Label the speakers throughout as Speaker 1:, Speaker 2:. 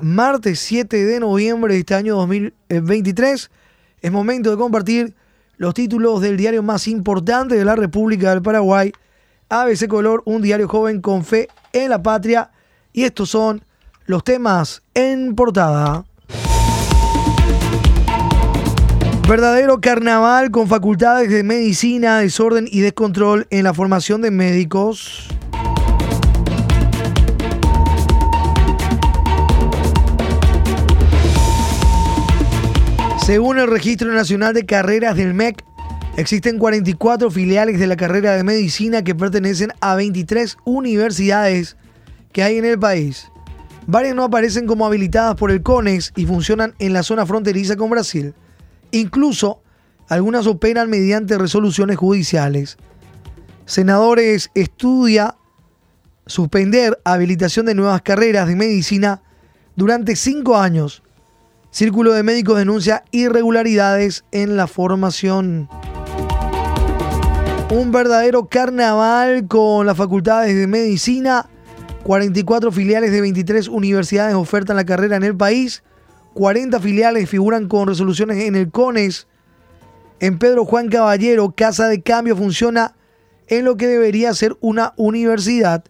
Speaker 1: martes 7 de noviembre de este año 2023. Es momento de compartir los títulos del diario más importante de la República del Paraguay, ABC Color, un diario joven con fe en la patria. Y estos son los temas en portada. Verdadero carnaval con facultades de medicina, desorden y descontrol en la formación de médicos. Según el Registro Nacional de Carreras del MEC, existen 44 filiales de la carrera de medicina que pertenecen a 23 universidades que hay en el país. Varias no aparecen como habilitadas por el CONEX y funcionan en la zona fronteriza con Brasil. Incluso algunas operan mediante resoluciones judiciales. Senadores estudia suspender habilitación de nuevas carreras de medicina durante cinco años Círculo de Médicos denuncia irregularidades en la formación. Un verdadero carnaval con las facultades de medicina. 44 filiales de 23 universidades ofertan la carrera en el país. 40 filiales figuran con resoluciones en el CONES. En Pedro Juan Caballero, Casa de Cambio funciona en lo que debería ser una universidad.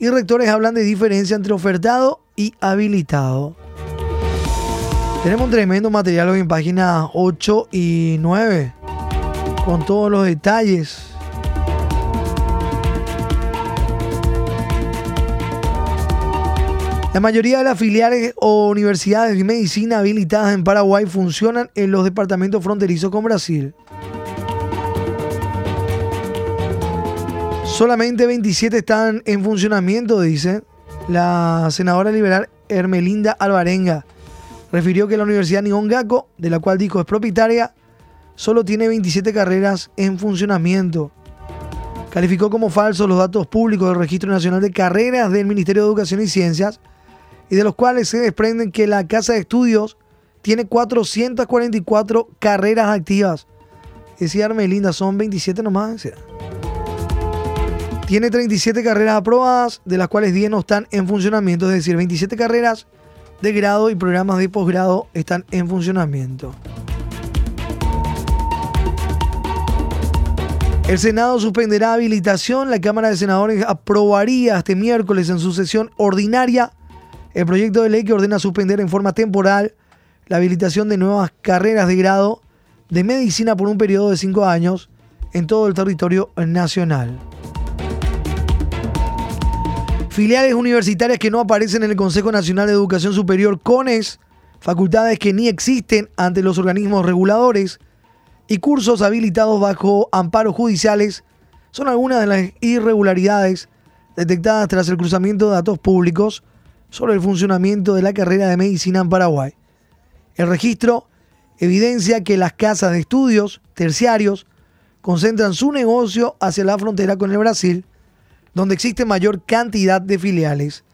Speaker 1: Y rectores hablan de diferencia entre ofertado y habilitado. Tenemos un tremendo material hoy en páginas 8 y 9, con todos los detalles. La mayoría de las filiales o universidades de medicina habilitadas en Paraguay funcionan en los departamentos fronterizos con Brasil. Solamente 27 están en funcionamiento, dice la senadora liberal Hermelinda Alvarenga refirió que la Universidad Nihongaku, de la cual dijo es propietaria, solo tiene 27 carreras en funcionamiento. Calificó como falsos los datos públicos del Registro Nacional de Carreras del Ministerio de Educación y Ciencias y de los cuales se desprenden que la Casa de Estudios tiene 444 carreras activas. Decía Armelinda, son 27 nomás. Tiene 37 carreras aprobadas, de las cuales 10 no están en funcionamiento, es decir, 27 carreras de grado y programas de posgrado están en funcionamiento. El Senado suspenderá habilitación. La Cámara de Senadores aprobaría este miércoles en su sesión ordinaria el proyecto de ley que ordena suspender en forma temporal la habilitación de nuevas carreras de grado de medicina por un periodo de cinco años en todo el territorio nacional. Filiales universitarias que no aparecen en el Consejo Nacional de Educación Superior, CONES, facultades que ni existen ante los organismos reguladores y cursos habilitados bajo amparos judiciales son algunas de las irregularidades detectadas tras el cruzamiento de datos públicos sobre el funcionamiento de la carrera de medicina en Paraguay. El registro evidencia que las casas de estudios terciarios concentran su negocio hacia la frontera con el Brasil donde existe mayor cantidad de filiales.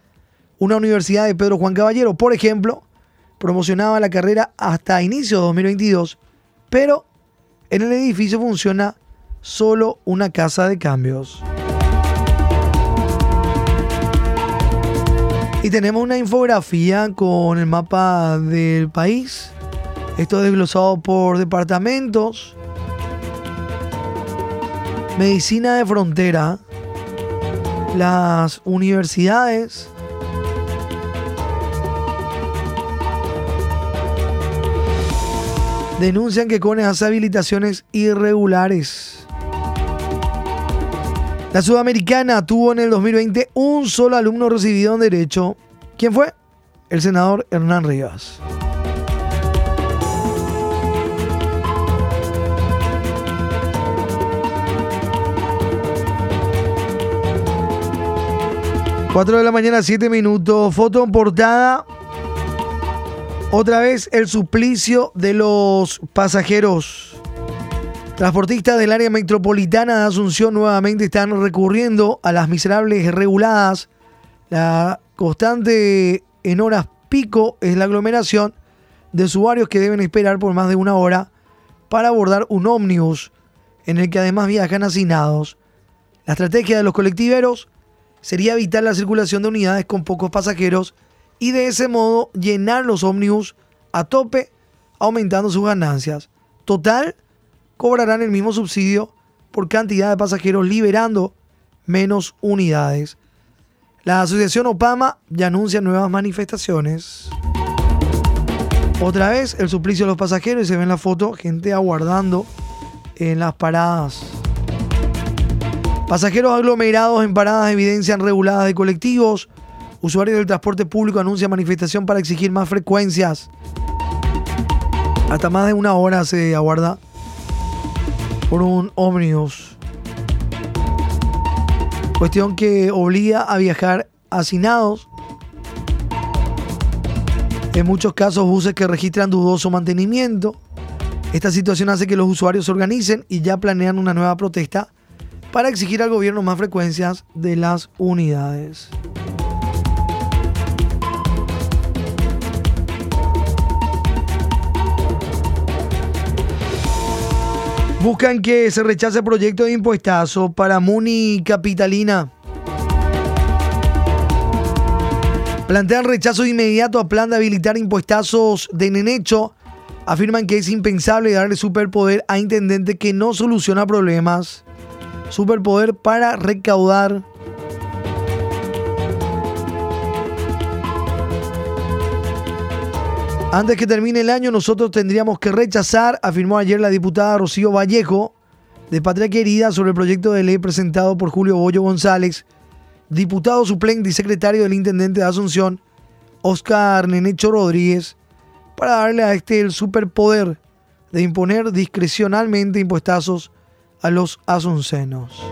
Speaker 1: Una universidad de Pedro Juan Caballero, por ejemplo, promocionaba la carrera hasta inicio de 2022, pero en el edificio funciona solo una casa de cambios. Y tenemos una infografía con el mapa del país. Esto desglosado por departamentos. Medicina de frontera las universidades denuncian que con esas habilitaciones irregulares. La Sudamericana tuvo en el 2020 un solo alumno recibido en Derecho. ¿Quién fue? El senador Hernán Rivas. 4 de la mañana, 7 minutos. Foto en portada. Otra vez el suplicio de los pasajeros. Transportistas del área metropolitana de Asunción nuevamente están recurriendo a las miserables reguladas. La constante en horas pico es la aglomeración de usuarios que deben esperar por más de una hora para abordar un ómnibus en el que además viajan hacinados. La estrategia de los colectiveros sería evitar la circulación de unidades con pocos pasajeros y de ese modo llenar los ómnibus a tope, aumentando sus ganancias. Total, cobrarán el mismo subsidio por cantidad de pasajeros, liberando menos unidades. La asociación Opama ya anuncia nuevas manifestaciones. Otra vez el suplicio de los pasajeros y se ve en la foto gente aguardando en las paradas. Pasajeros aglomerados en paradas evidencian reguladas de colectivos. Usuarios del transporte público anuncian manifestación para exigir más frecuencias. Hasta más de una hora se aguarda por un ómnibus. Cuestión que obliga a viajar hacinados. En muchos casos buses que registran dudoso mantenimiento. Esta situación hace que los usuarios se organicen y ya planean una nueva protesta para exigir al gobierno más frecuencias de las unidades. Buscan que se rechace proyecto de impuestazo para Muni Capitalina. Plantean rechazo inmediato a plan de habilitar impuestazos de Nenecho. Afirman que es impensable darle superpoder a intendente que no soluciona problemas. Superpoder para recaudar. Antes que termine el año, nosotros tendríamos que rechazar, afirmó ayer la diputada Rocío Vallejo, de Patria Querida, sobre el proyecto de ley presentado por Julio Bollo González, diputado suplente y secretario del intendente de Asunción, Oscar Nenecho Rodríguez, para darle a este el superpoder de imponer discrecionalmente impuestazos a los asuncenos.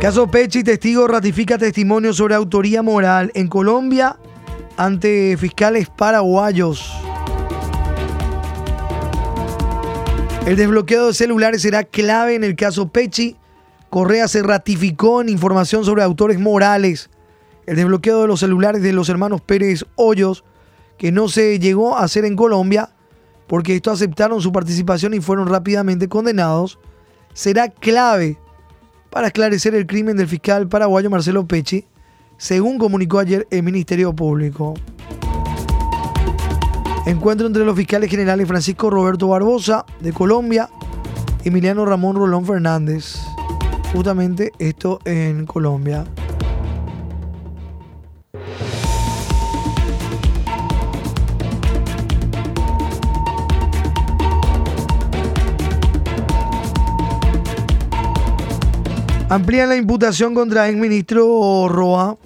Speaker 1: Caso Pechi, testigo ratifica testimonio sobre autoría moral en Colombia ante fiscales paraguayos. El desbloqueo de celulares será clave en el caso Pechi. Correa se ratificó en información sobre autores morales. El desbloqueo de los celulares de los hermanos Pérez Hoyos, que no se llegó a hacer en Colombia, porque estos aceptaron su participación y fueron rápidamente condenados, será clave para esclarecer el crimen del fiscal paraguayo Marcelo Pecci, según comunicó ayer el Ministerio Público. Encuentro entre los fiscales generales Francisco Roberto Barbosa de Colombia y Emiliano Ramón Rolón Fernández. Justamente esto en Colombia. Amplían la imputación contra el ministro Roa.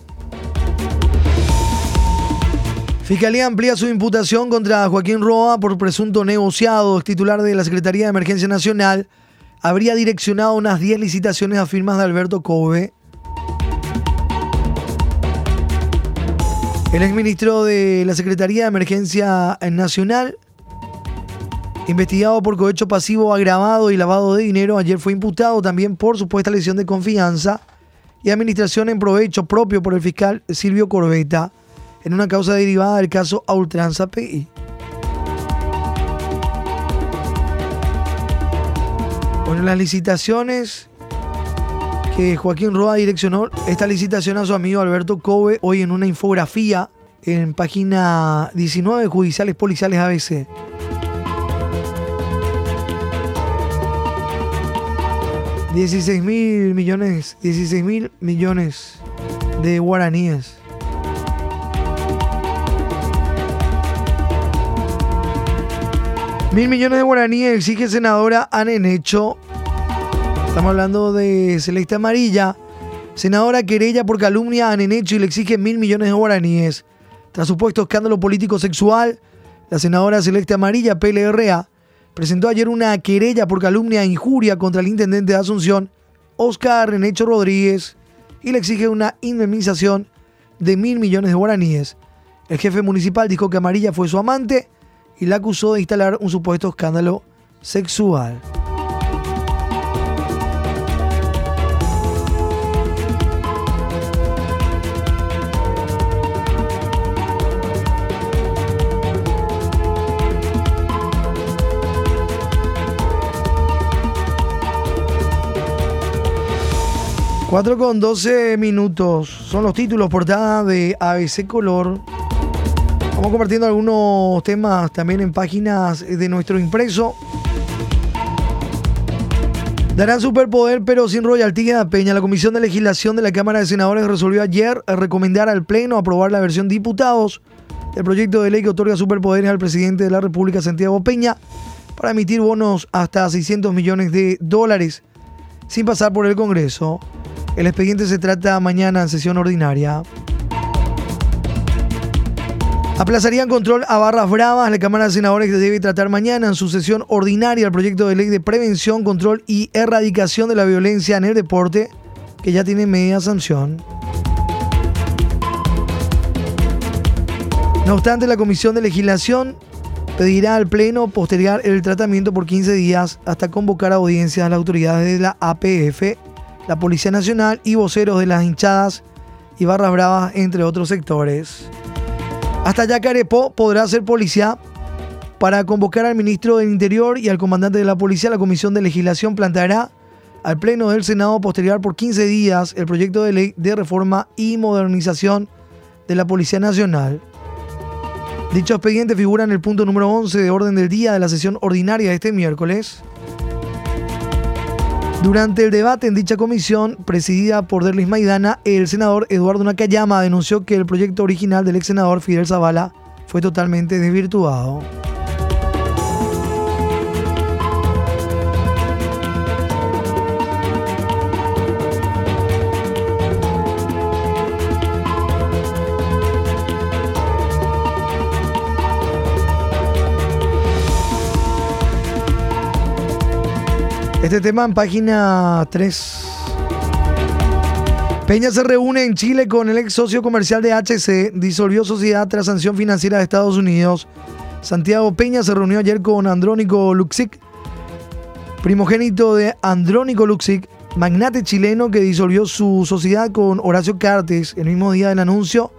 Speaker 1: Fiscalía amplía su imputación contra Joaquín Roa por presunto negociado. Titular de la Secretaría de Emergencia Nacional habría direccionado unas 10 licitaciones a firmas de Alberto Cove. El exministro de la Secretaría de Emergencia Nacional investigado por cohecho pasivo agravado y lavado de dinero, ayer fue imputado también por supuesta lesión de confianza y administración en provecho propio por el fiscal Silvio Corbeta en una causa derivada del caso a ultranza PI. Bueno, las licitaciones que Joaquín Roa direccionó esta licitación a su amigo Alberto Cove hoy en una infografía en página 19 Judiciales Policiales ABC. 16 mil millones, 16 mil millones de guaraníes. Mil millones de guaraníes exige senadora hecho. Estamos hablando de Celeste Amarilla. Senadora querella por calumnia a Nenecho y le exige mil millones de guaraníes. Tras supuesto escándalo político sexual, la senadora Celeste Amarilla, PLRA, presentó ayer una querella por calumnia e injuria contra el intendente de Asunción, Oscar Renecho Rodríguez, y le exige una indemnización de mil millones de guaraníes. El jefe municipal dijo que Amarilla fue su amante y la acusó de instalar un supuesto escándalo sexual. 4 con 12 minutos. Son los títulos portada de ABC Color. Vamos compartiendo algunos temas también en páginas de nuestro impreso. Darán superpoder pero sin royalty a Peña. La Comisión de Legislación de la Cámara de Senadores resolvió ayer recomendar al Pleno aprobar la versión diputados del proyecto de ley que otorga superpoderes al presidente de la República, Santiago Peña, para emitir bonos hasta 600 millones de dólares sin pasar por el Congreso. El expediente se trata mañana en sesión ordinaria. Aplazarían control a barras bravas. La Cámara de Senadores debe tratar mañana en su sesión ordinaria el proyecto de ley de prevención, control y erradicación de la violencia en el deporte, que ya tiene media sanción. No obstante, la Comisión de Legislación pedirá al Pleno postergar el tratamiento por 15 días hasta convocar audiencias a las autoridades de la APF la Policía Nacional y voceros de las hinchadas y barras bravas, entre otros sectores. Hasta Yacarepó podrá ser policía para convocar al ministro del Interior y al comandante de la policía. La Comisión de Legislación planteará al Pleno del Senado posterior por 15 días el proyecto de ley de reforma y modernización de la Policía Nacional. Dicho expediente figura en el punto número 11 de orden del día de la sesión ordinaria de este miércoles. Durante el debate en dicha comisión, presidida por Derlis Maidana, el senador Eduardo Nakayama denunció que el proyecto original del ex senador Fidel Zavala fue totalmente desvirtuado. Este tema en página 3. Peña se reúne en Chile con el ex socio comercial de HC, disolvió sociedad tras sanción financiera de Estados Unidos. Santiago Peña se reunió ayer con Andrónico Luxic, primogénito de Andrónico Luxic, magnate chileno que disolvió su sociedad con Horacio Cartes el mismo día del anuncio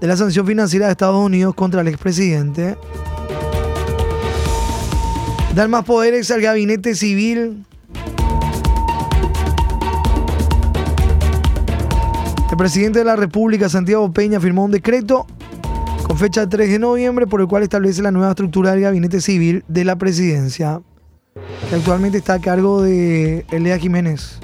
Speaker 1: de la sanción financiera de Estados Unidos contra el expresidente. Dar más poderes al gabinete civil El presidente de la República, Santiago Peña, firmó un decreto con fecha 3 de noviembre por el cual establece la nueva estructura del gabinete civil de la presidencia, que actualmente está a cargo de Elea Jiménez.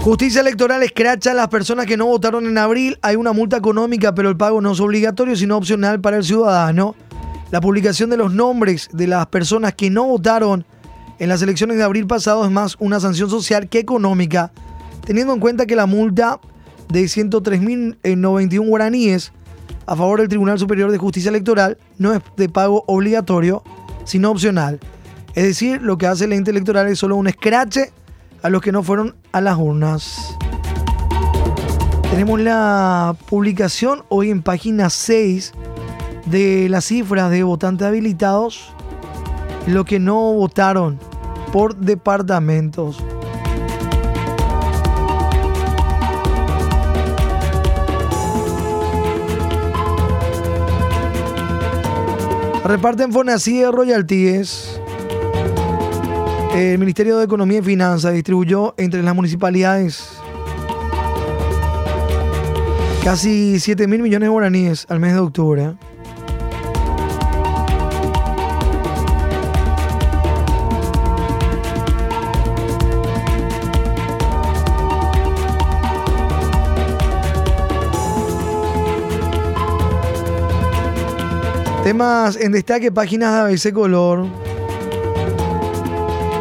Speaker 1: Justicia Electoral escracha a las personas que no votaron en abril. Hay una multa económica, pero el pago no es obligatorio, sino opcional para el ciudadano. La publicación de los nombres de las personas que no votaron en las elecciones de abril pasado es más una sanción social que económica, teniendo en cuenta que la multa de 103.091 guaraníes a favor del Tribunal Superior de Justicia Electoral no es de pago obligatorio, sino opcional. Es decir, lo que hace el ente electoral es solo un escrache a los que no fueron a las urnas. Tenemos la publicación hoy en página 6 de las cifras de votantes habilitados, lo que no votaron por departamentos. Reparten Fonasí de royalties. El Ministerio de Economía y Finanzas distribuyó entre las municipalidades casi 7 mil millones de guaraníes al mes de octubre. Temas en destaque, páginas de ABC Color.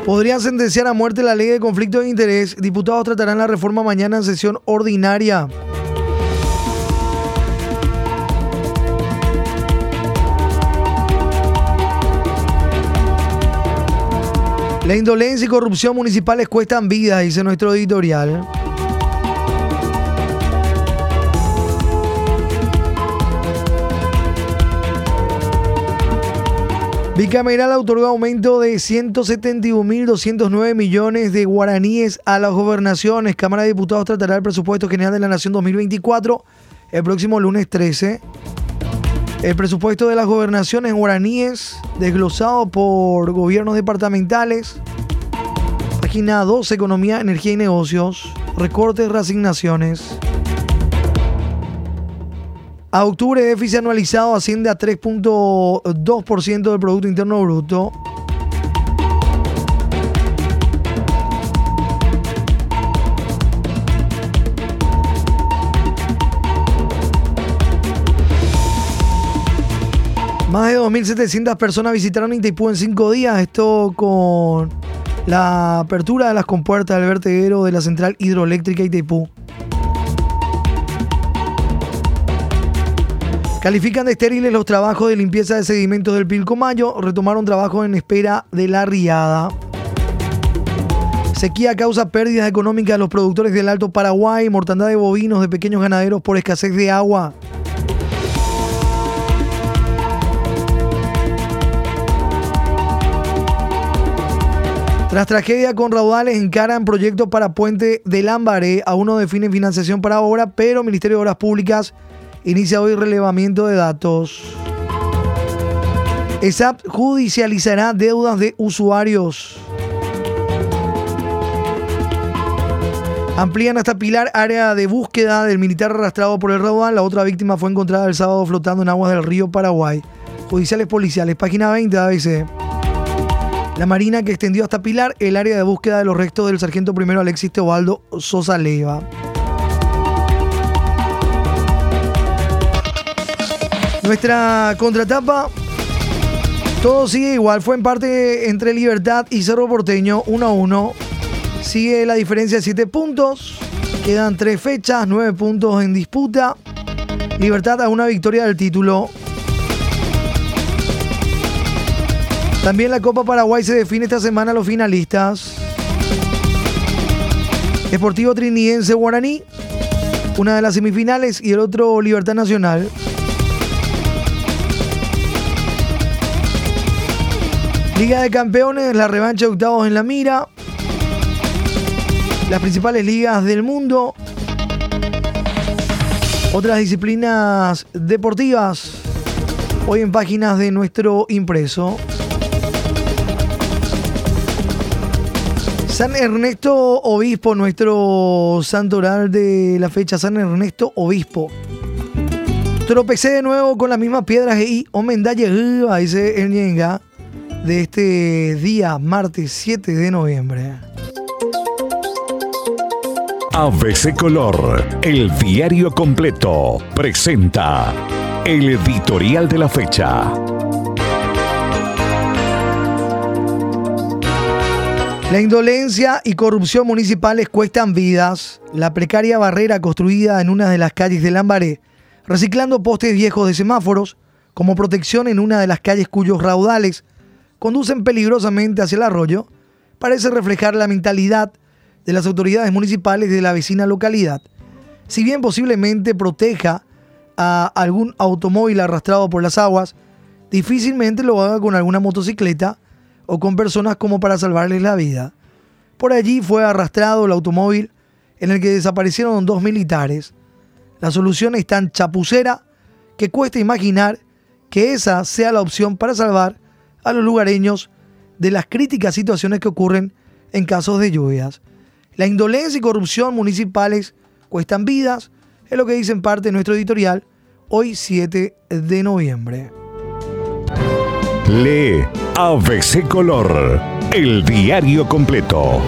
Speaker 1: Podrían sentenciar a muerte la ley de conflicto de interés. Diputados tratarán la reforma mañana en sesión ordinaria. La indolencia y corrupción municipales cuestan vidas, dice nuestro editorial. Bicameral otorgó aumento de 171.209 millones de guaraníes a las gobernaciones. Cámara de Diputados tratará el presupuesto general de la Nación 2024 el próximo lunes 13. El presupuesto de las gobernaciones guaraníes, desglosado por gobiernos departamentales. Página 2, Economía, Energía y Negocios. Recortes, reasignaciones. A octubre, déficit anualizado asciende a 3.2% del Producto Interno Bruto. Más de 2.700 personas visitaron Itaipú en cinco días. Esto con la apertura de las compuertas del vertedero de la central hidroeléctrica Itaipú. Califican de estériles los trabajos de limpieza de sedimentos del Pilcomayo. Retomaron trabajo en espera de la riada. Sequía causa pérdidas económicas a los productores del Alto Paraguay, mortandad de bovinos de pequeños ganaderos por escasez de agua. Tras tragedia con raudales encaran proyecto para puente del Lambaré. Aún no define financiación para obra, pero Ministerio de Obras Públicas inicia hoy relevamiento de datos. ESAP judicializará deudas de usuarios. Amplían hasta Pilar área de búsqueda del militar arrastrado por el raudal. La otra víctima fue encontrada el sábado flotando en aguas del río Paraguay. Judiciales policiales, página 20 de ABC. La Marina que extendió hasta Pilar el área de búsqueda de los restos del sargento primero Alexis Teobaldo Sosa Leiva. Nuestra contratapa, todo sigue igual. Fue en parte entre Libertad y Cerro Porteño, 1 a 1. Sigue la diferencia de 7 puntos. Quedan 3 fechas, 9 puntos en disputa. Libertad a una victoria del título. También la Copa Paraguay se define esta semana los finalistas. Esportivo Trinidense Guaraní, una de las semifinales y el otro Libertad Nacional. Liga de Campeones, la revancha de octavos en la mira. Las principales ligas del mundo. Otras disciplinas deportivas. Hoy en páginas de nuestro impreso. San Ernesto Obispo, nuestro santo oral de la fecha, San Ernesto Obispo. Tropecé de nuevo con las mismas piedras y Omendalle dice el Ñenga, de este día, martes 7 de noviembre.
Speaker 2: ABC Color, el diario completo, presenta el editorial de la fecha.
Speaker 1: La indolencia y corrupción municipales cuestan vidas. La precaria barrera construida en una de las calles de Lambaré, reciclando postes viejos de semáforos como protección en una de las calles cuyos raudales conducen peligrosamente hacia el arroyo, parece reflejar la mentalidad de las autoridades municipales de la vecina localidad. Si bien posiblemente proteja a algún automóvil arrastrado por las aguas, difícilmente lo haga con alguna motocicleta o con personas como para salvarles la vida. Por allí fue arrastrado el automóvil en el que desaparecieron dos militares. La solución es tan chapucera que cuesta imaginar que esa sea la opción para salvar a los lugareños de las críticas situaciones que ocurren en casos de lluvias. La indolencia y corrupción municipales cuestan vidas, es lo que dice en parte nuestro editorial hoy 7 de noviembre.
Speaker 2: Lee ABC Color, el diario completo.